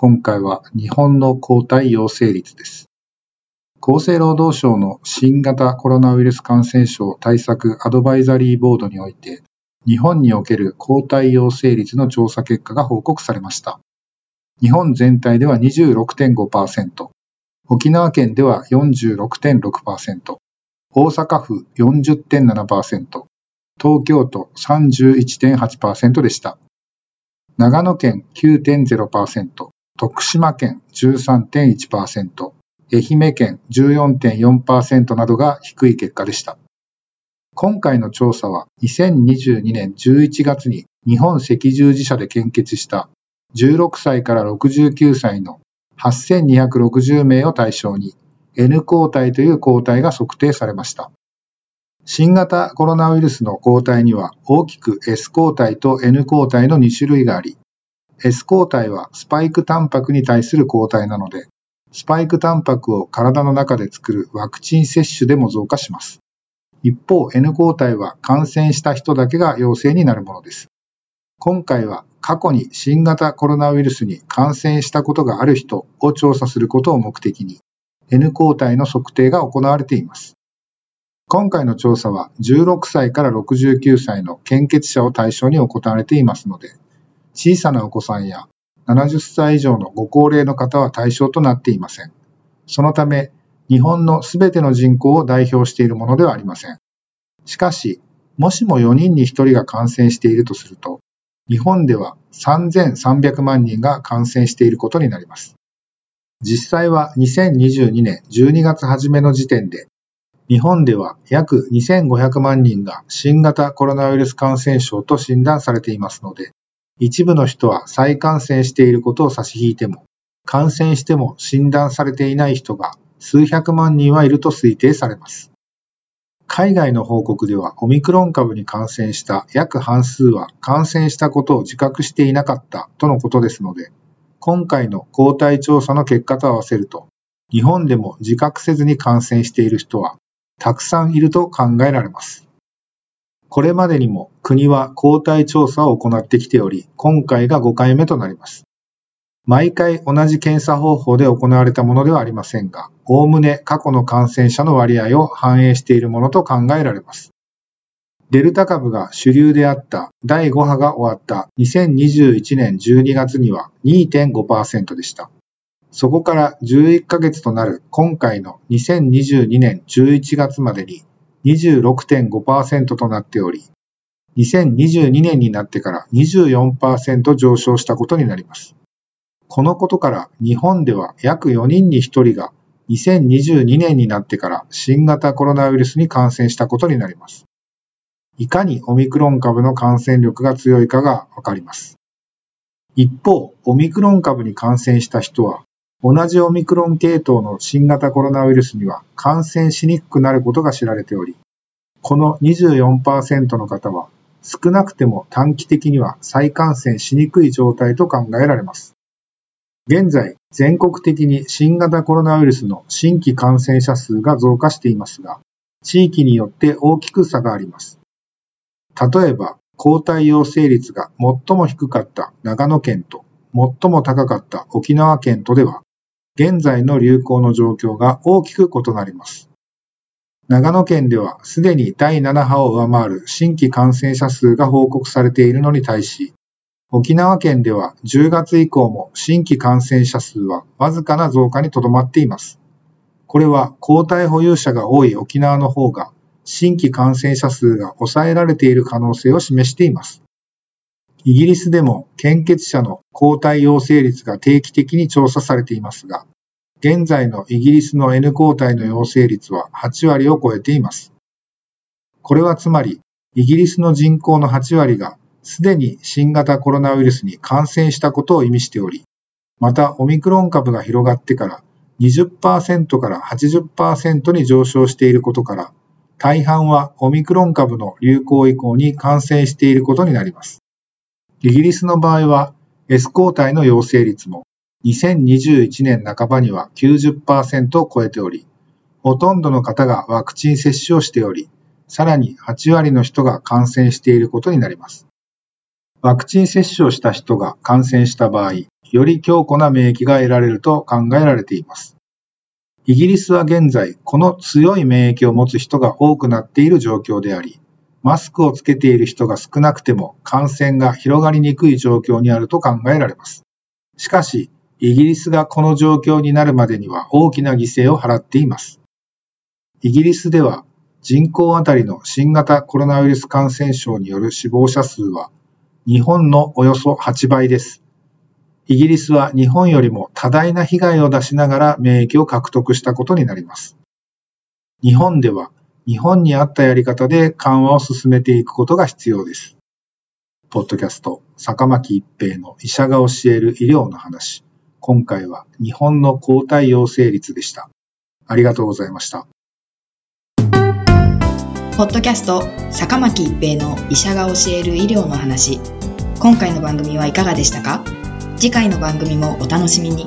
今回は日本の抗体陽性率です。厚生労働省の新型コロナウイルス感染症対策アドバイザリーボードにおいて、日本における抗体陽性率の調査結果が報告されました。日本全体では26.5%、沖縄県では46.6%、大阪府40.7%、東京都31.8%でした。長野県9.0%、徳島県13.1%、愛媛県14.4%などが低い結果でした。今回の調査は2022年11月に日本赤十字社で献血した16歳から69歳の8260名を対象に N 抗体という抗体が測定されました。新型コロナウイルスの抗体には大きく S 抗体と N 抗体の2種類があり、S 抗体はスパイクタンパクに対する抗体なので、スパイクタンパクを体の中で作るワクチン接種でも増加します。一方、N 抗体は感染した人だけが陽性になるものです。今回は過去に新型コロナウイルスに感染したことがある人を調査することを目的に、N 抗体の測定が行われています。今回の調査は16歳から69歳の献血者を対象に行われていますので、小さなお子さんや70歳以上のご高齢の方は対象となっていません。そのため、日本のすべての人口を代表しているものではありません。しかし、もしも4人に1人が感染しているとすると、日本では3300万人が感染していることになります。実際は2022年12月初めの時点で、日本では約2500万人が新型コロナウイルス感染症と診断されていますので、一部の人は再感染していることを差し引いても、感染しても診断されていない人が数百万人はいると推定されます。海外の報告ではオミクロン株に感染した約半数は感染したことを自覚していなかったとのことですので、今回の抗体調査の結果と合わせると、日本でも自覚せずに感染している人はたくさんいると考えられます。これまでにも国は抗体調査を行ってきており、今回が5回目となります。毎回同じ検査方法で行われたものではありませんが、おおむね過去の感染者の割合を反映しているものと考えられます。デルタ株が主流であった第5波が終わった2021年12月には2.5%でした。そこから11ヶ月となる今回の2022年11月までに26.5%となっており、2022年になってから24%上昇したことになります。このことから日本では約4人に1人が2022年になってから新型コロナウイルスに感染したことになります。いかにオミクロン株の感染力が強いかがわかります。一方、オミクロン株に感染した人は同じオミクロン系統の新型コロナウイルスには感染しにくくなることが知られており、この24%の方は少なくても短期的には再感染しにくい状態と考えられます。現在、全国的に新型コロナウイルスの新規感染者数が増加していますが、地域によって大きく差があります。例えば、抗体陽性率が最も低かった長野県と最も高かった沖縄県とでは、現在の流行の状況が大きく異なります。長野県ではすでに第7波を上回る新規感染者数が報告されているのに対し、沖縄県では10月以降も新規感染者数はわずかな増加にとどまっています。これは抗体保有者が多い沖縄の方が新規感染者数が抑えられている可能性を示しています。イギリスでも献血者の抗体陽性率が定期的に調査されていますが、現在のイギリスの N 抗体の陽性率は8割を超えています。これはつまり、イギリスの人口の8割がすでに新型コロナウイルスに感染したことを意味しており、また、オミクロン株が広がってから20%から80%に上昇していることから、大半はオミクロン株の流行以降に感染していることになります。イギリスの場合は S 抗体の陽性率も2021年半ばには90%を超えており、ほとんどの方がワクチン接種をしており、さらに8割の人が感染していることになります。ワクチン接種をした人が感染した場合、より強固な免疫が得られると考えられています。イギリスは現在、この強い免疫を持つ人が多くなっている状況であり、マスクをつけている人が少なくても感染が広がりにくい状況にあると考えられます。しかし、イギリスがこの状況になるまでには大きな犠牲を払っています。イギリスでは人口あたりの新型コロナウイルス感染症による死亡者数は日本のおよそ8倍です。イギリスは日本よりも多大な被害を出しながら免疫を獲得したことになります。日本では日本に合ったやり方で緩和を進めていくことが必要です。ポッドキャスト、坂巻一平の医者が教える医療の話。今回は日本の抗体陽性率でした。ありがとうございました。ポッドキャスト、坂巻一平の医者が教える医療の話。今回の番組はいかがでしたか？次回の番組もお楽しみに。